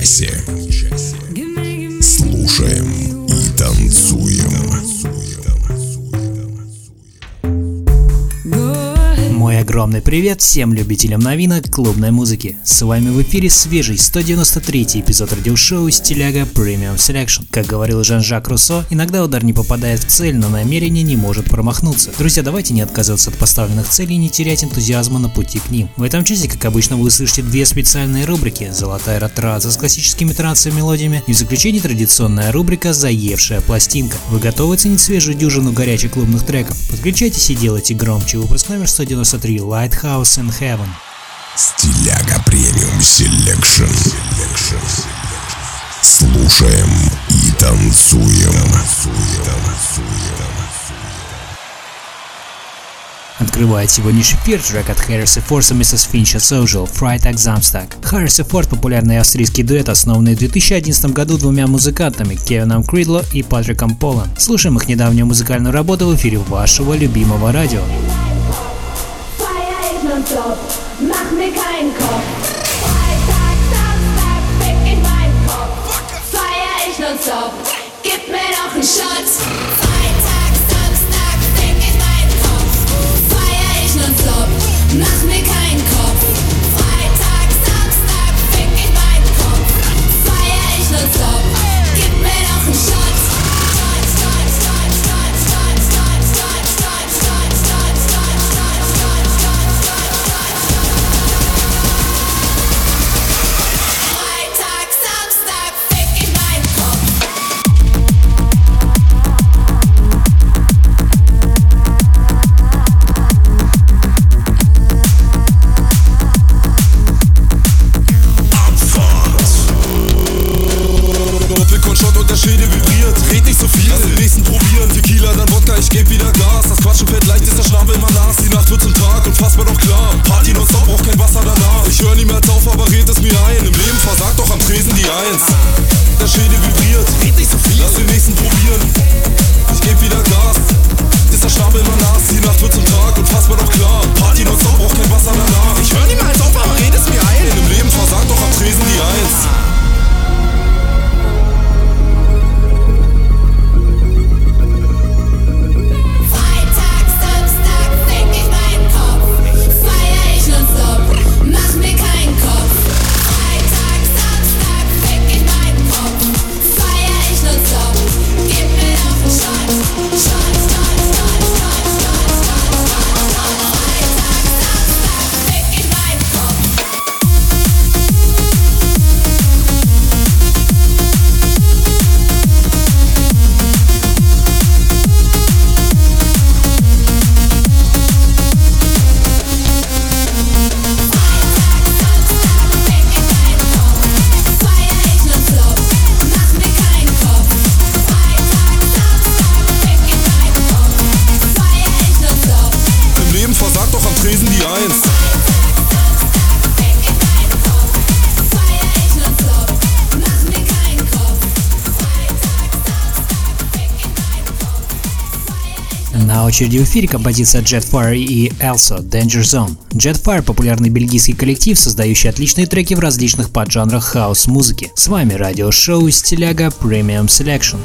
guys here. Привет всем любителям новинок клубной музыки. С вами в эфире свежий 193 эпизод радиошоу «Стиляга Premium Selection». Как говорил Жан-Жак Руссо, иногда удар не попадает в цель, но намерение не может промахнуться. Друзья, давайте не отказываться от поставленных целей и не терять энтузиазма на пути к ним. В этом часе, как обычно, вы услышите две специальные рубрики «Золотая ретранса» с классическими трансовыми мелодиями и в заключении традиционная рубрика «Заевшая пластинка». Вы готовы ценить свежую дюжину горячих клубных треков? Подключайтесь и делайте громче. Выпуск номер 193 Lighthouse in Heaven. Стиляга Premium Selection. Слушаем и танцуем. Открывает сегодняшний эфир трек от Harris Force и Mrs. Finch Social Freitag Samstag. Harris Ford – популярный австрийский дуэт, основанный в 2011 году двумя музыкантами Кевином Кридло и Патриком Полом. Слушаем их недавнюю музыкальную работу в эфире вашего любимого радио. Job, mach mir keinen Kopf. Очереди в эфире композиция Jetfire и Elsa Danger Zone. Jetfire – популярный бельгийский коллектив, создающий отличные треки в различных поджанрах хаос-музыки. С вами радиошоу «Стиляга Premium Selection».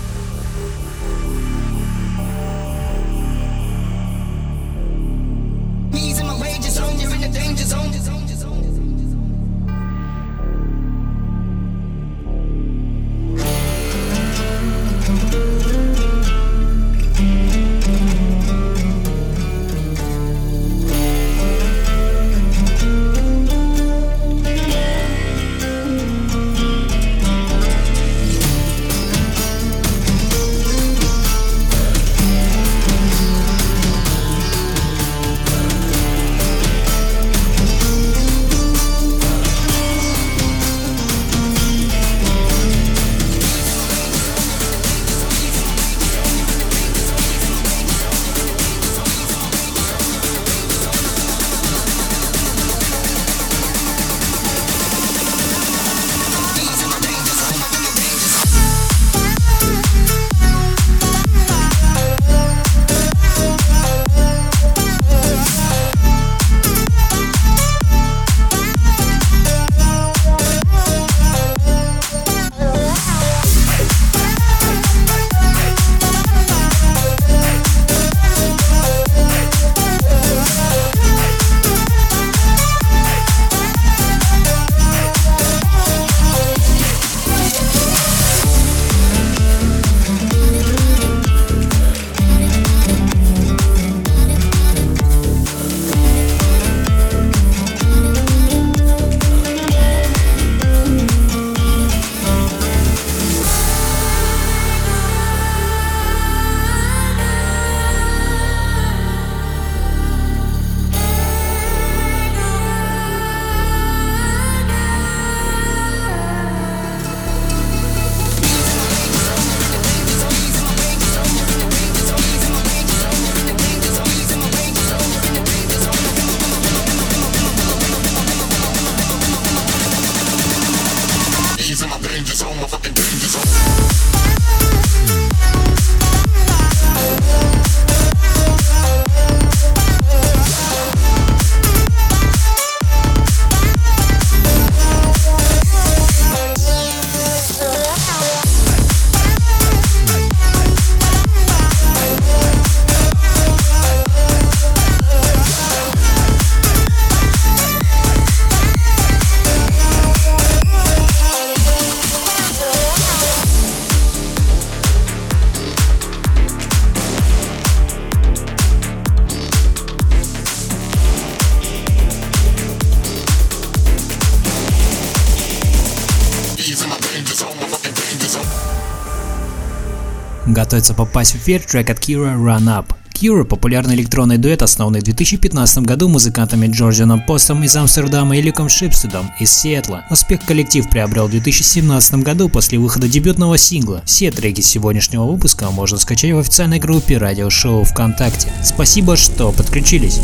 Готовится попасть в эфир трек от Kira Run Up. Cure – популярный электронный дуэт, основанный в 2015 году музыкантами Джорджином Постом из Амстердама и Люком Шипстедом из Сиэтла. Успех коллектив приобрел в 2017 году после выхода дебютного сингла. Все треки сегодняшнего выпуска можно скачать в официальной группе радиошоу ВКонтакте. Спасибо, что подключились.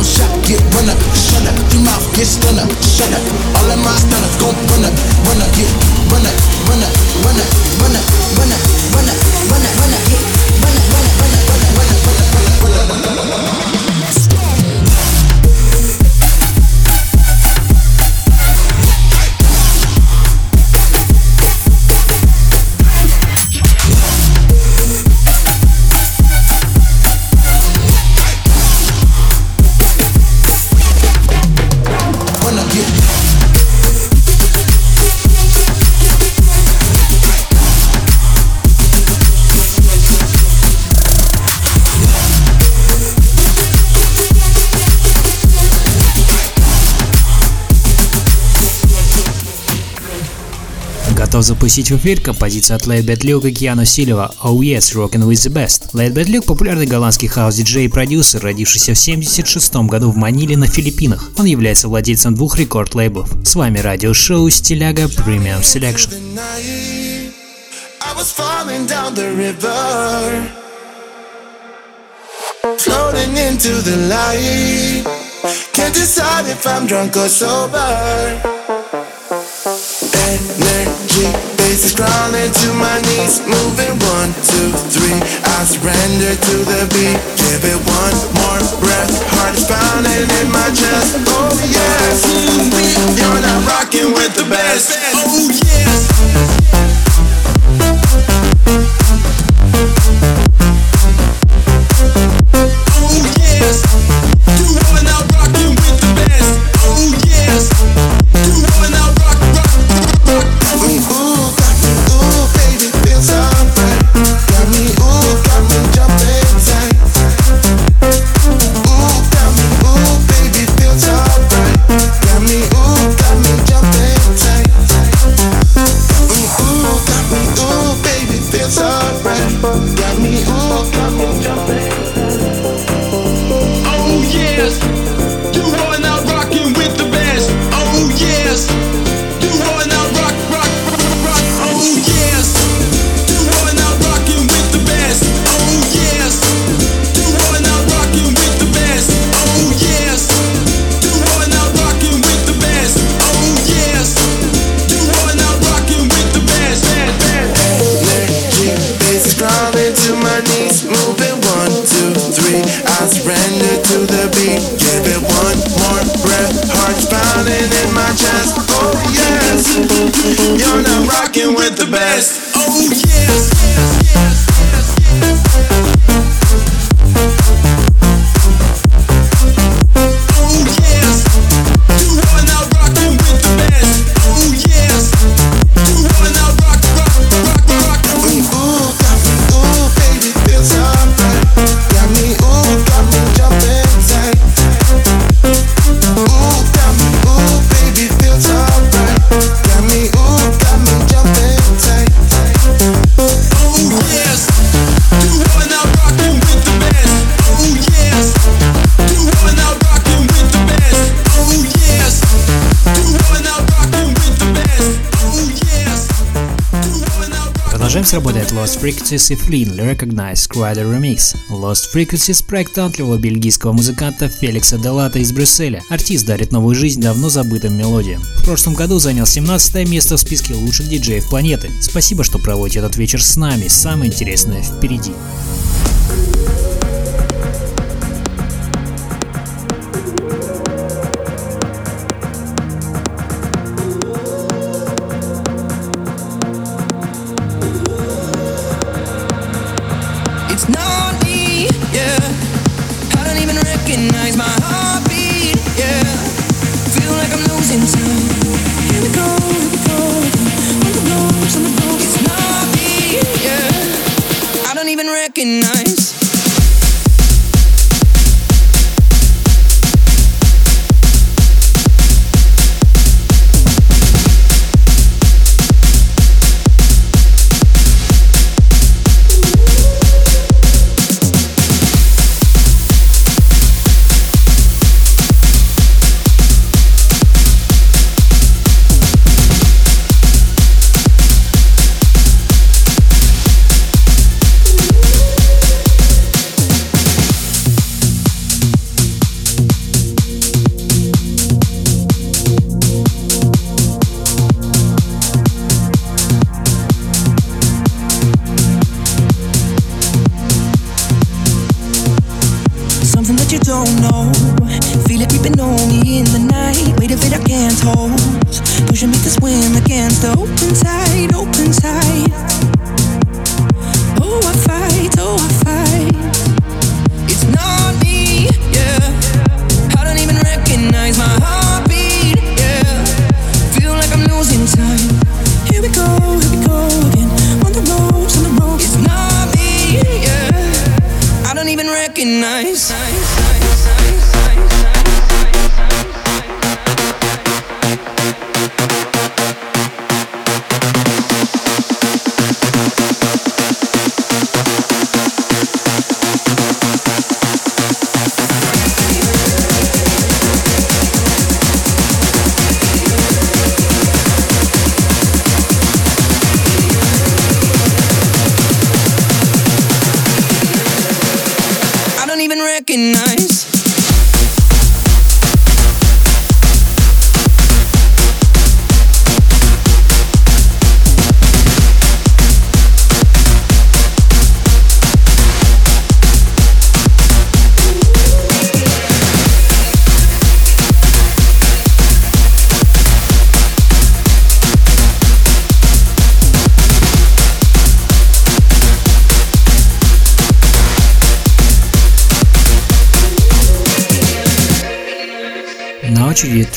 Up shot, get run up, shut up. Your mouth get stun shut up. All of my stunners gon' run up, run up, get run up, run up, run up, run up, run up, run up, Готов запустить в эфир композицию от Laidback Luke и Keanu Silva «Oh Yes, Rockin' With The Best». Laidback Luke – популярный голландский хаус-диджей и продюсер, родившийся в 1976 году в Маниле на Филиппинах. Он является владельцем двух рекорд-лейблов. С вами радиошоу «Стиляга Premium Selection». floating into the light. Can't decide if I'm drunk or sober. Energy base is crawling to my knees, moving one, two, three. I surrender to the beat. Give it one more breath. Heart is pounding in my chest. Oh yeah, you're not rocking with the best. Oh yes. Продолжаем с работой от Lost Frequencies и Flynn Recognize Crider Remix. Lost Frequencies – проект талантливого бельгийского музыканта Феликса Делата из Брюсселя. Артист дарит новую жизнь давно забытым мелодиям. В прошлом году занял 17 место в списке лучших диджеев планеты. Спасибо, что проводите этот вечер с нами. Самое интересное впереди. this women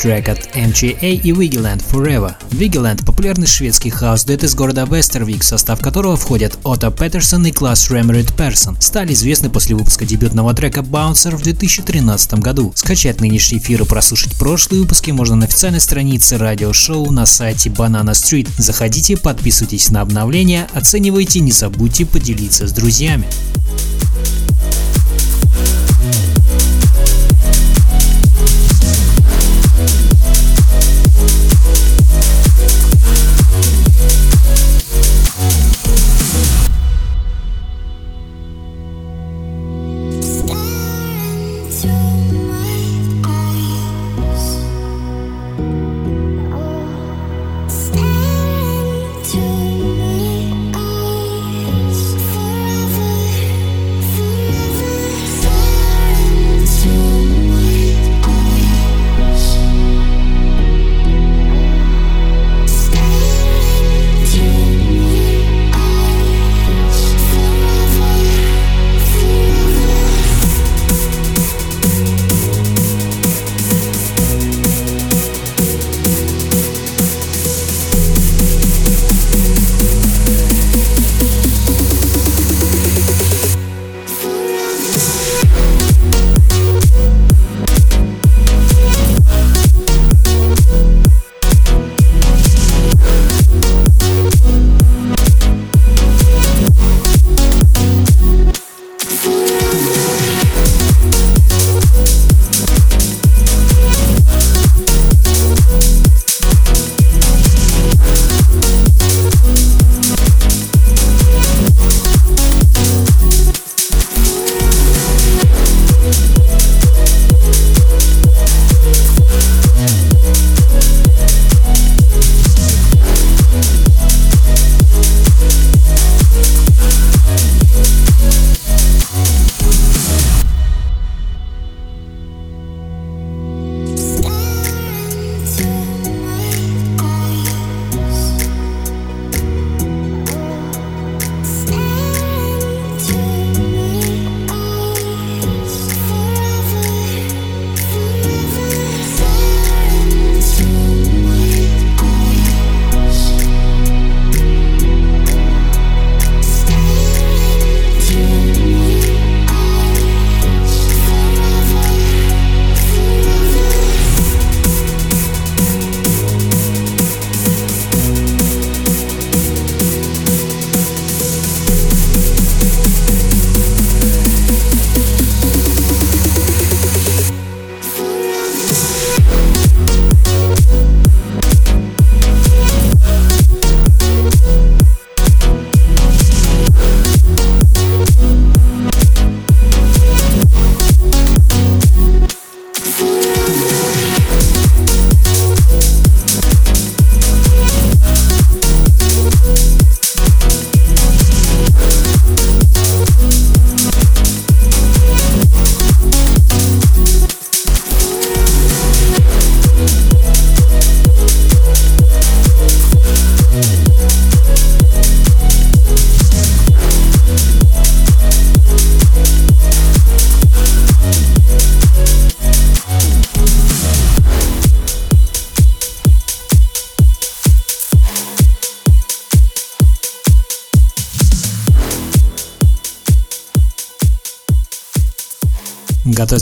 трек от MGA и Vigilant Forever. Vigilant – популярный шведский хаус-дуэт из города Вестервик, в состав которого входят Отто Петерсон и Класс Ремерит Персон. Стали известны после выпуска дебютного трека Bouncer в 2013 году. Скачать нынешний эфир и прослушать прошлые выпуски можно на официальной странице радиошоу на сайте Banana Street. Заходите, подписывайтесь на обновления, оценивайте, не забудьте поделиться с друзьями.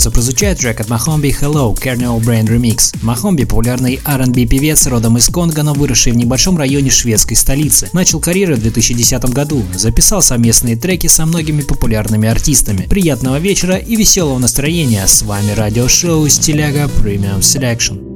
придется прозвучать трек от Махомби «Hello» Carnival Brain Remix. Махомби – популярный R&B певец родом из Конго, но выросший в небольшом районе шведской столицы. Начал карьеру в 2010 году, записал совместные треки со многими популярными артистами. Приятного вечера и веселого настроения! С вами радиошоу «Стиляга Premium Selection».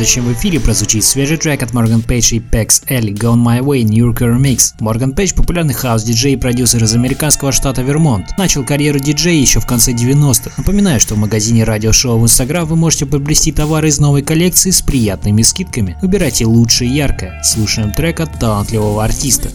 следующем в эфире прозвучит свежий трек от Морган Пейдж и Пекс Элли «Gone My Way New Yorker Remix». Морган Пейдж – популярный хаос-диджей и продюсер из американского штата Вермонт. Начал карьеру диджея еще в конце 90-х. Напоминаю, что в магазине радиошоу в Инстаграм вы можете приобрести товары из новой коллекции с приятными скидками. Выбирайте лучшее и яркое. Слушаем трек от талантливого артиста.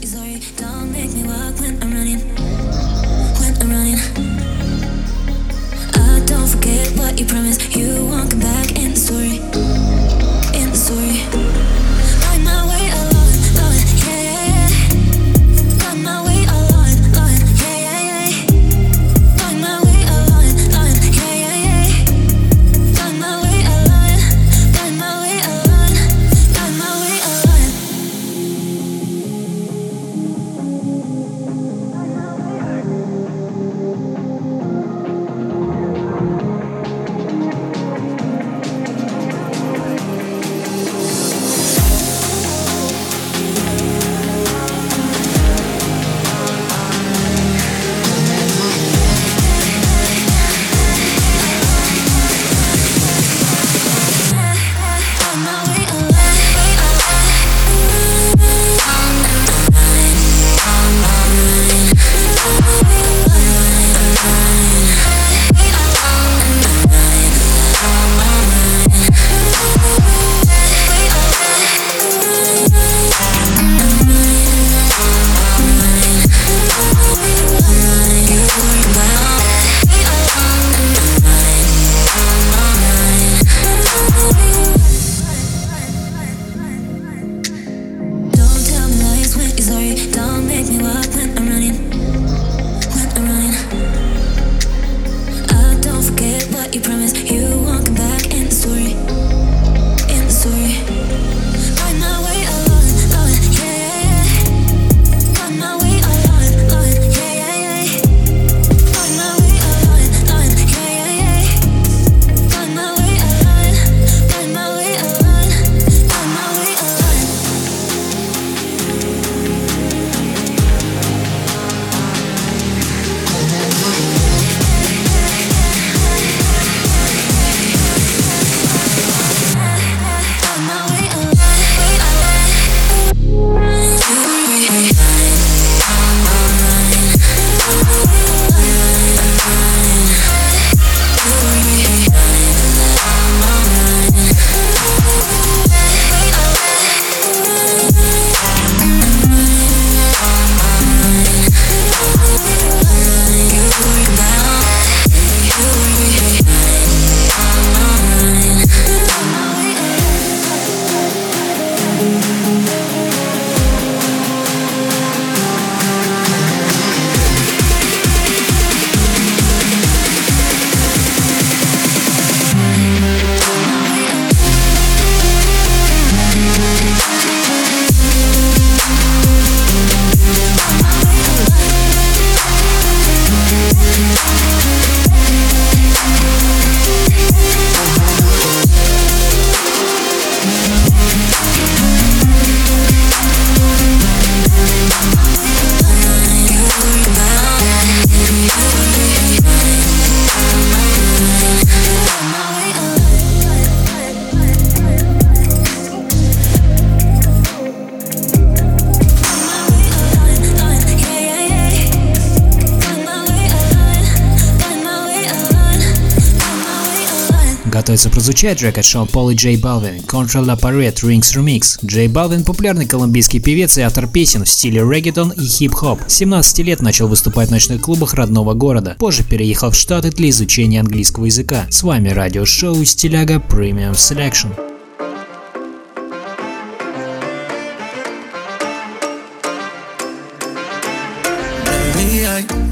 Готовится прозвучать трек от Шон Пол и Джей Балвин Control the Parade Rings Remix. Джей Балвин – популярный колумбийский певец и автор песен в стиле реггетон и хип-хоп. С 17 лет начал выступать в ночных клубах родного города. Позже переехал в Штаты для изучения английского языка. С вами радиошоу «Стиляга Premium Selection».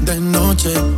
De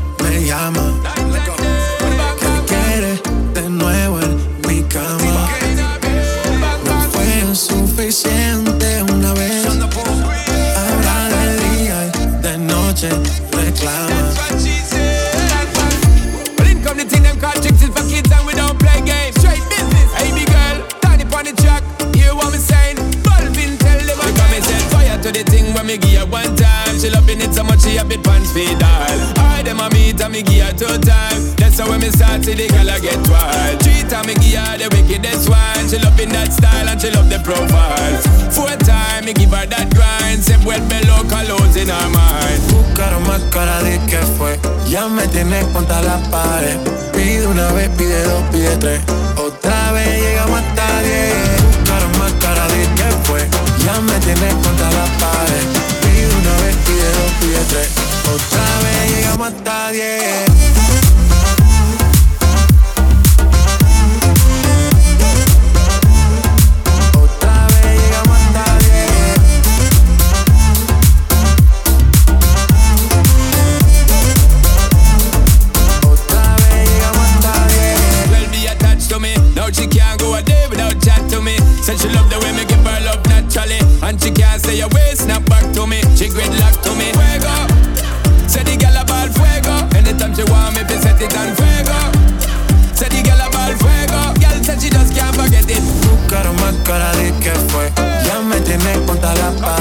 Ya me tienes contra la pared. Pide una vez, pide dos, pide tres. Otra vez llegamos hasta diez. Buscaron más cara de que fue. Ya me tienes contra la pared. Pide una vez, pide dos, pide tres. Otra vez llegamos hasta diez. A way, snap back to me. She gridlock to me. Fuego. Say the gal about fuego. Anytime she want me, fi set it on fuego. Say the gal about fuego. Girl said she just can't forget it. Buscaron más cara de que fue. Ya me tienes contra la pared.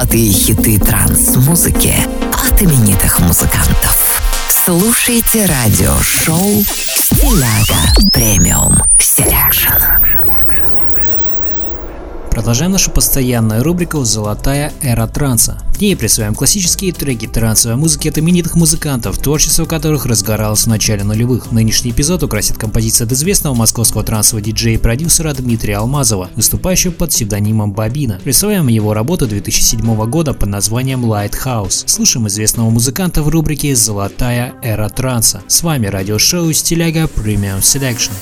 Золотые хиты транс-музыки от именитых музыкантов. Слушайте радиошоу «Стиляга Premium Selection». Продолжаем нашу постоянную рубрику «Золотая эра транса». В ней присваиваем классические треки трансовой музыки от именитых музыкантов, творчество которых разгоралось в начале нулевых. Нынешний эпизод украсит композиция от известного московского трансового диджея и продюсера Дмитрия Алмазова, выступающего под псевдонимом Bobina. Присваиваем его работу 2007 года под названием Lighthouse. Слушаем известного музыканта в рубрике «Золотая эра транса». С вами радиошоу «Стиляга Premium Selection».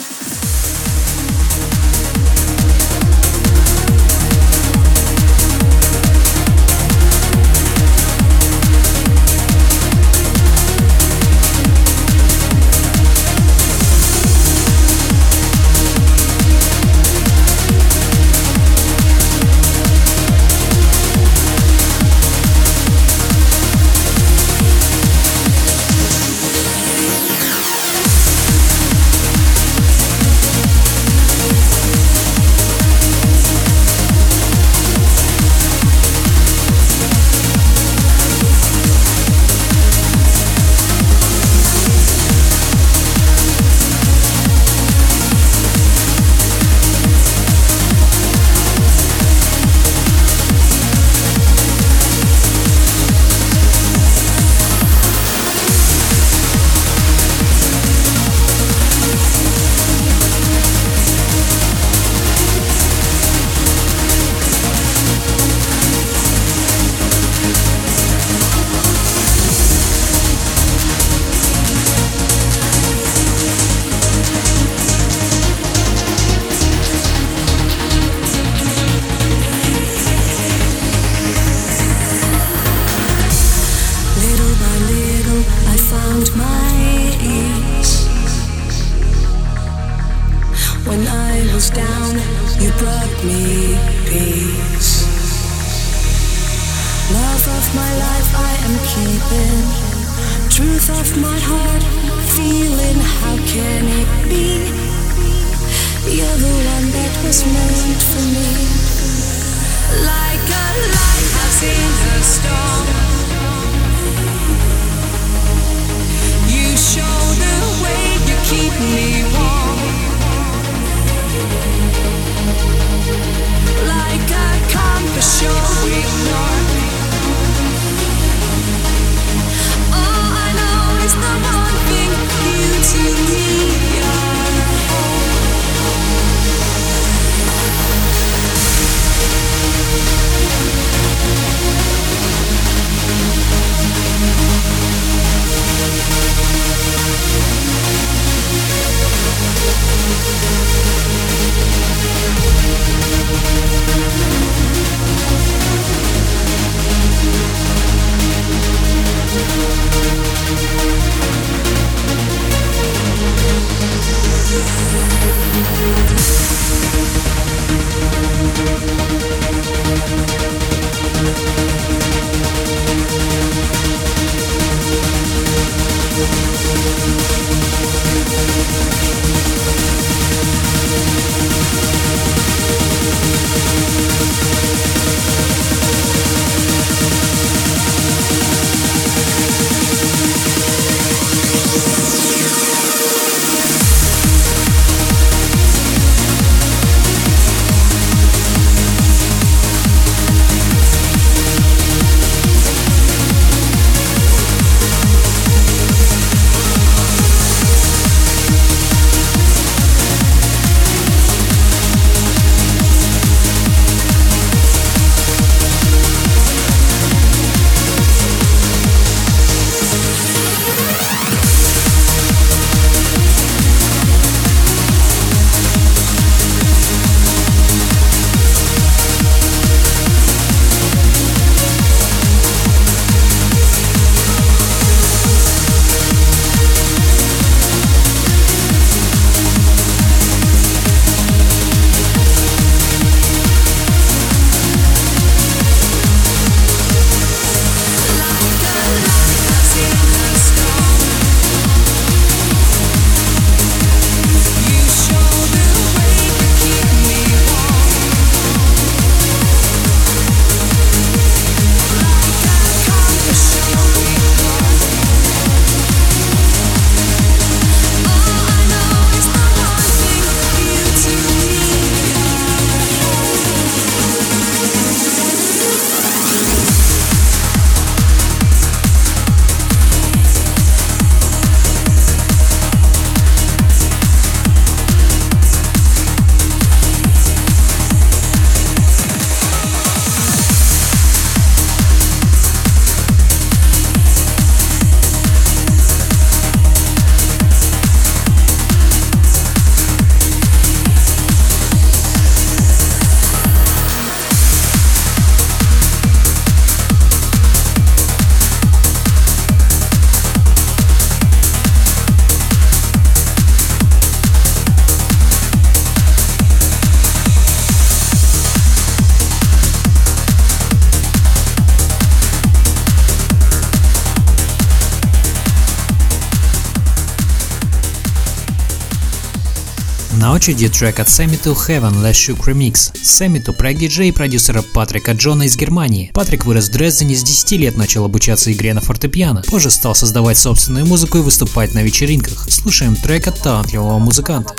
Очереди трек от Sammy to Heaven Les Shook Remix. Sammy to проект диджея и продюсера Патрика Джона из Германии. Патрик вырос в Дрездене с 10 лет, начал обучаться игре на фортепиано. Позже стал создавать собственную музыку и выступать на вечеринках. Слушаем трек от талантливого музыканта.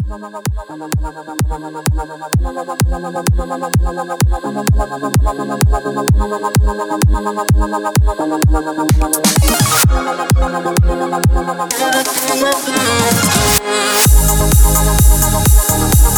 Fairy tales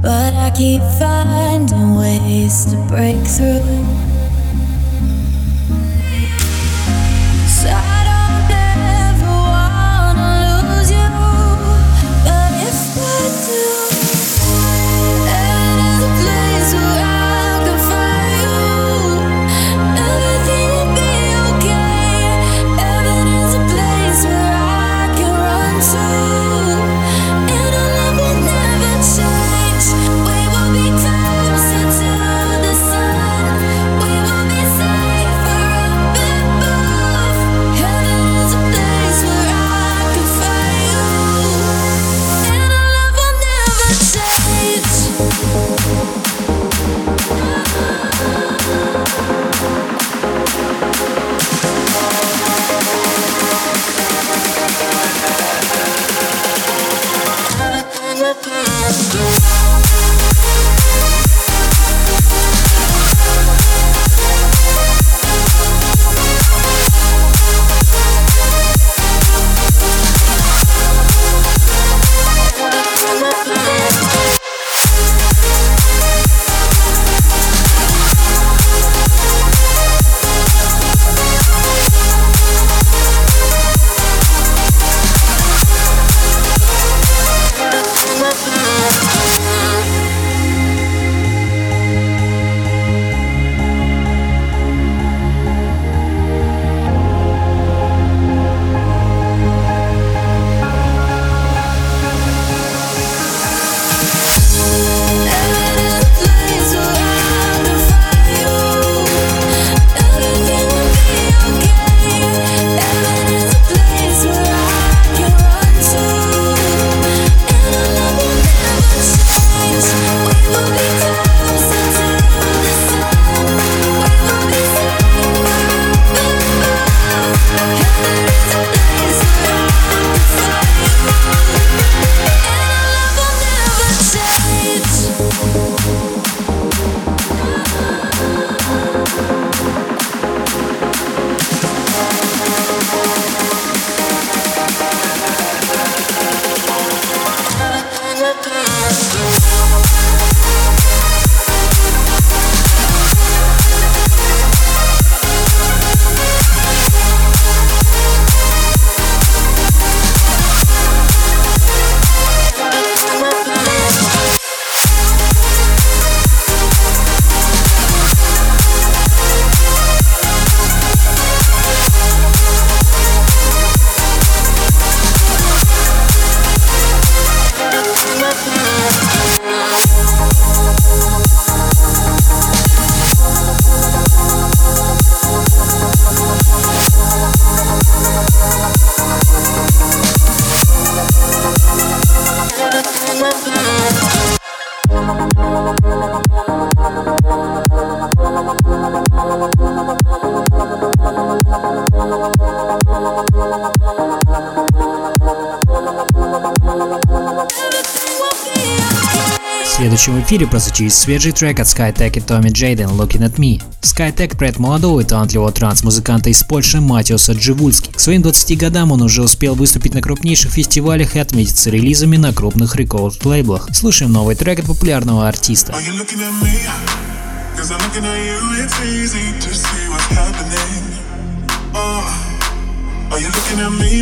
But I keep finding ways to break through. Эфире прозвучит свежий трек от Skytech и Томми Джейден «Looking at Me». Skytech – проект молодого и талантливого транс-музыканта из Польши Матиуса Дживульски. К своим 20 годам он уже успел выступить на крупнейших фестивалях и отметиться релизами на крупных рекорд-лейблах. Слушаем новый трек от популярного артиста. Are you looking at me?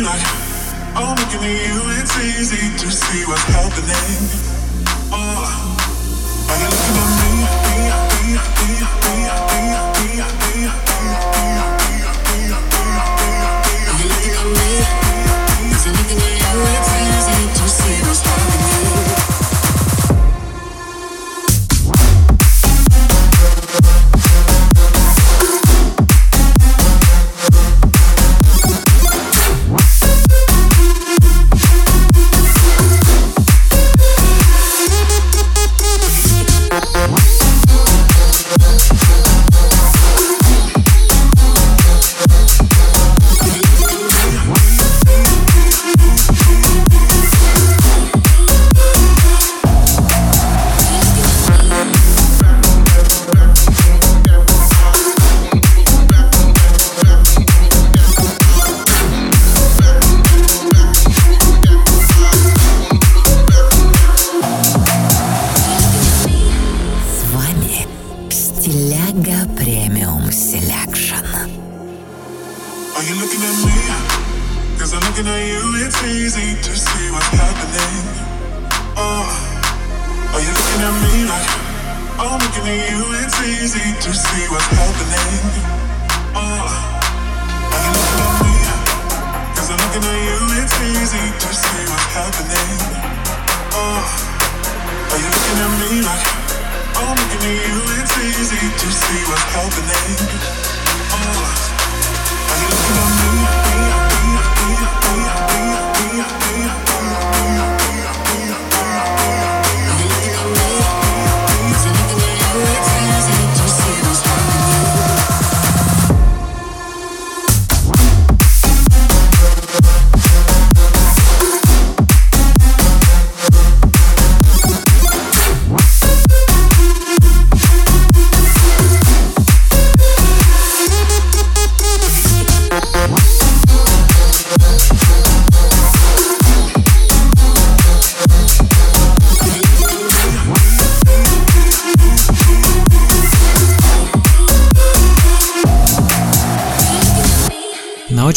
Uh, like I'm looking at you, it's easy to see what's happening. Uh, are you looking at me?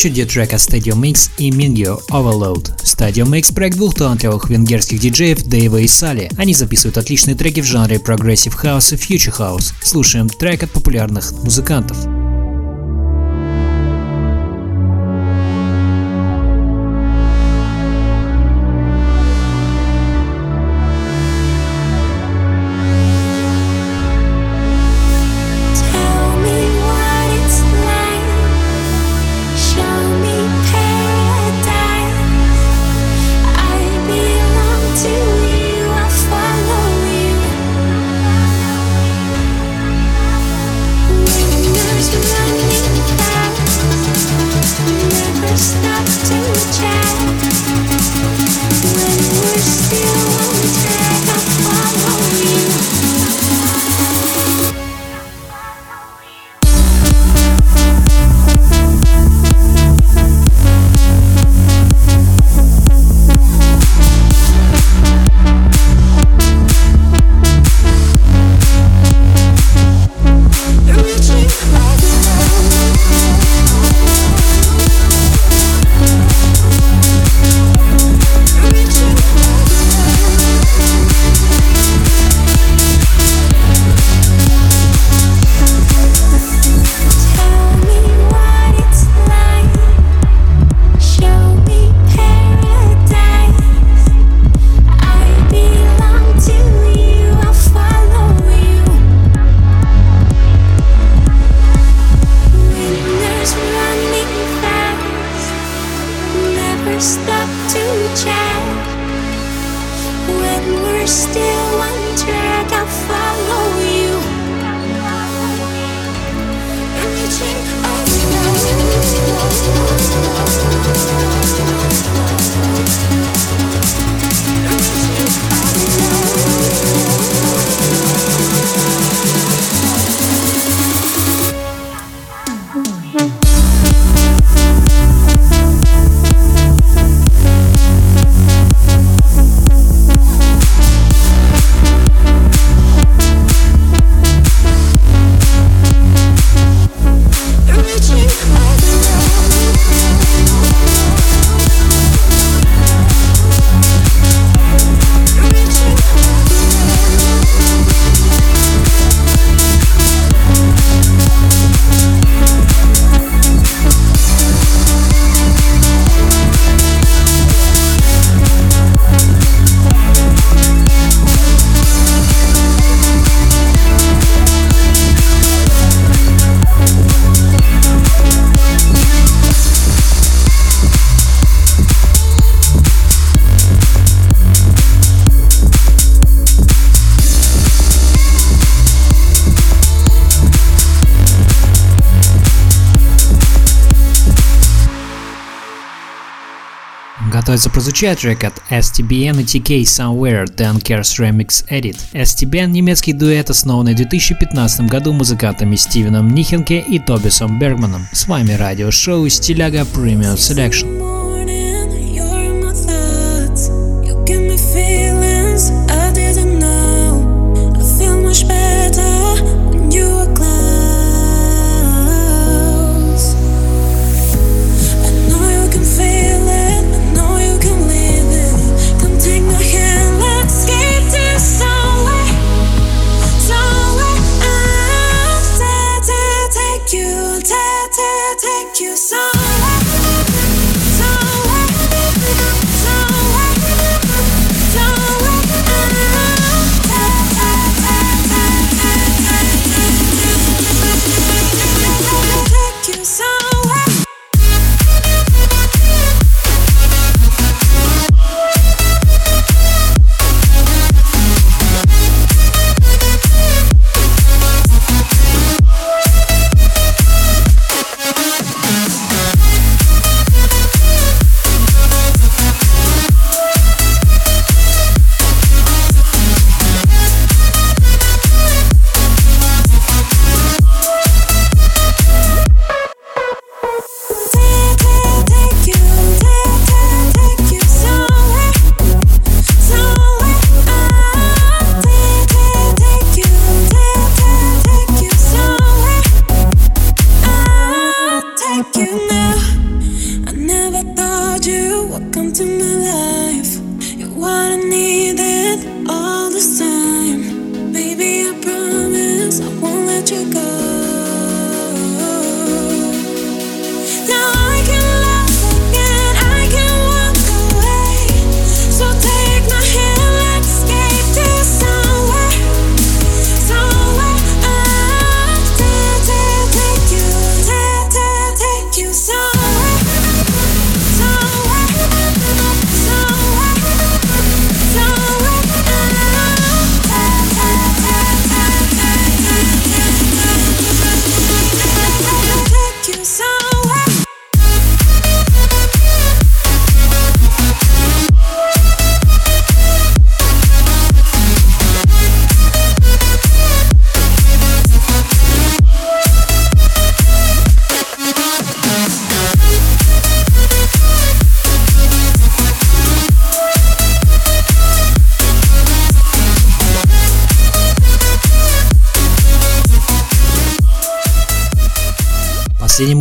На очереди трек от Stadium Mix и Mingyo Overload. Stadium Mix – проект двух талантливых венгерских диджеев Дэйва и Сали. Они записывают отличные треки в жанре Progressive House и Future House. Слушаем трек от популярных музыкантов. то это прозвучает трек от STBN и TK Somewhere, Dan Cares Remix Edit. STBN – немецкий дуэт, основанный в 2015 году музыкантами Стивеном Нихенке и Тобисом Бергманом. С вами радиошоу «Стиляга Premium Selection».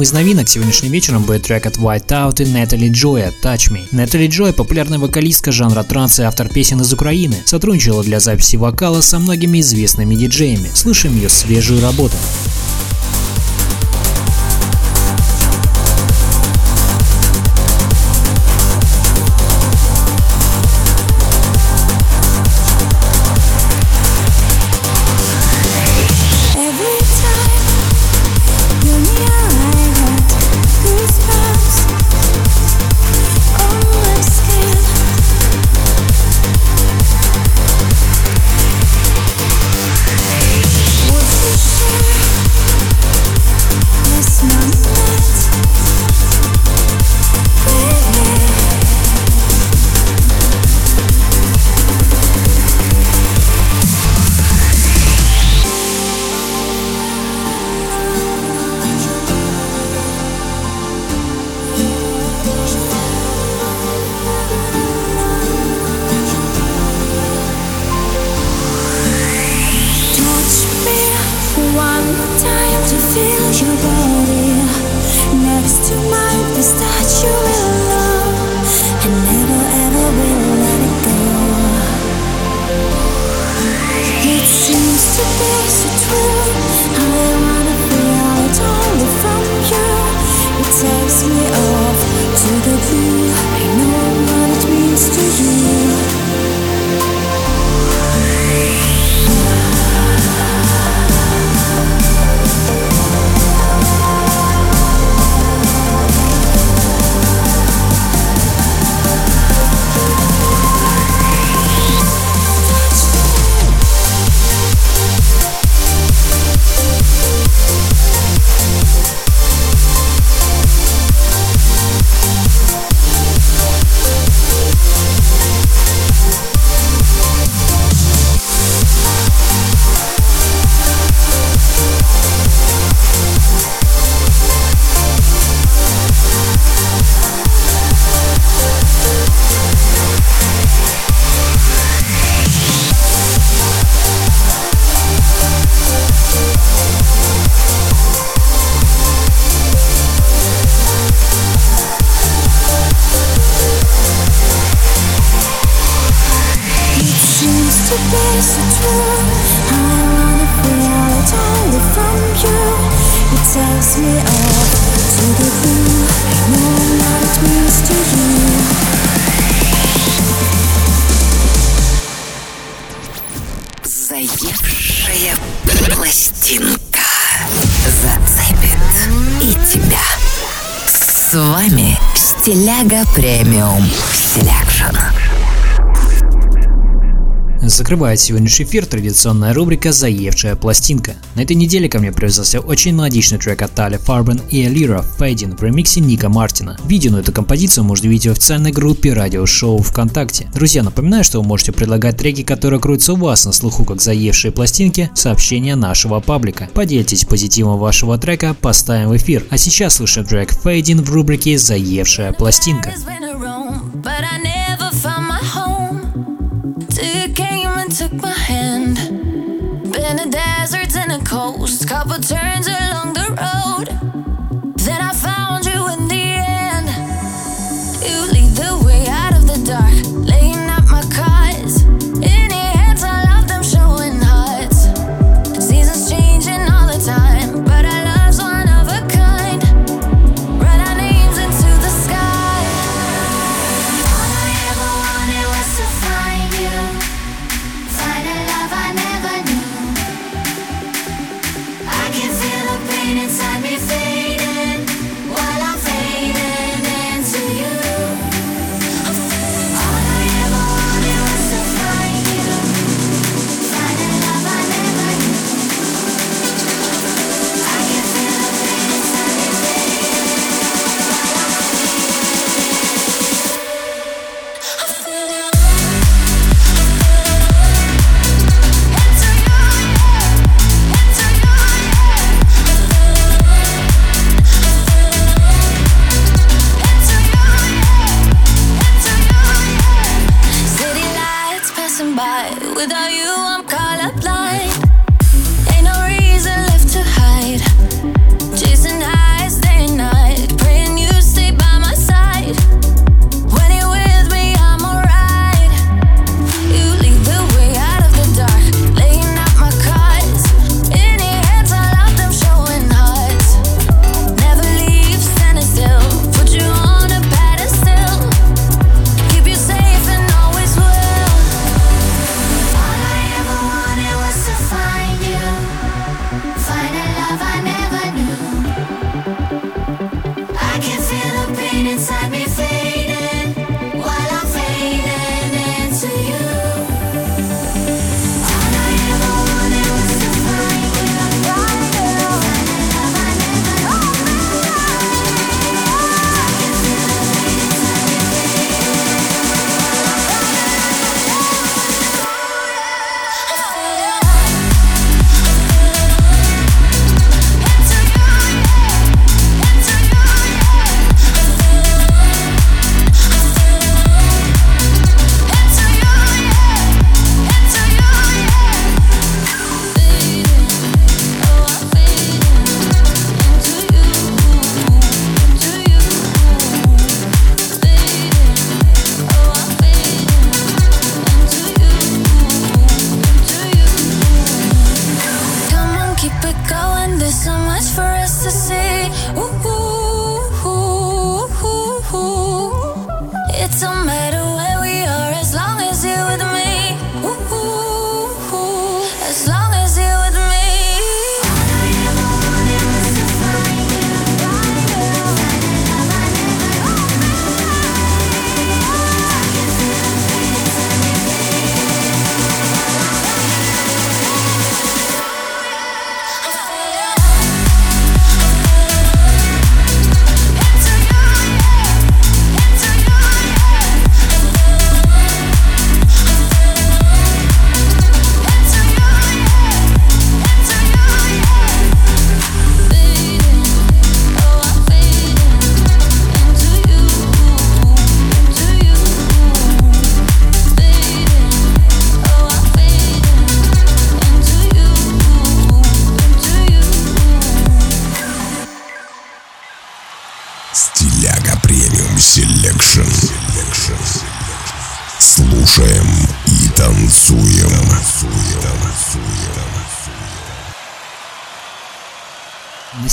из новинок сегодняшним вечером будет трек от White Out и Натали Джоя «Touch Me». Натали Джой – популярная вокалистка жанра транс и автор песен из Украины. Сотрудничала для записи вокала со многими известными диджеями. Слышим ее свежую работу. Стиляга Premium Selection. Закрывает сегодняшний эфир традиционная рубрика «Заевшая пластинка». На этой неделе ко мне привязался очень мелодичный трек от Alle Farben и ILIRA «Fading» в ремиксе Ника Мартина. Видео на эту композицию можно увидеть в официальной группе радиошоу ВКонтакте. Друзья, напоминаю, что вы можете предлагать треки, которые крутятся у вас на слуху как «Заевшие пластинки» сообщения нашего паблика. Поделитесь позитивом вашего трека, поставим в эфир. А сейчас слушаем трек «Fading» в рубрике «Заевшая пластинка». turns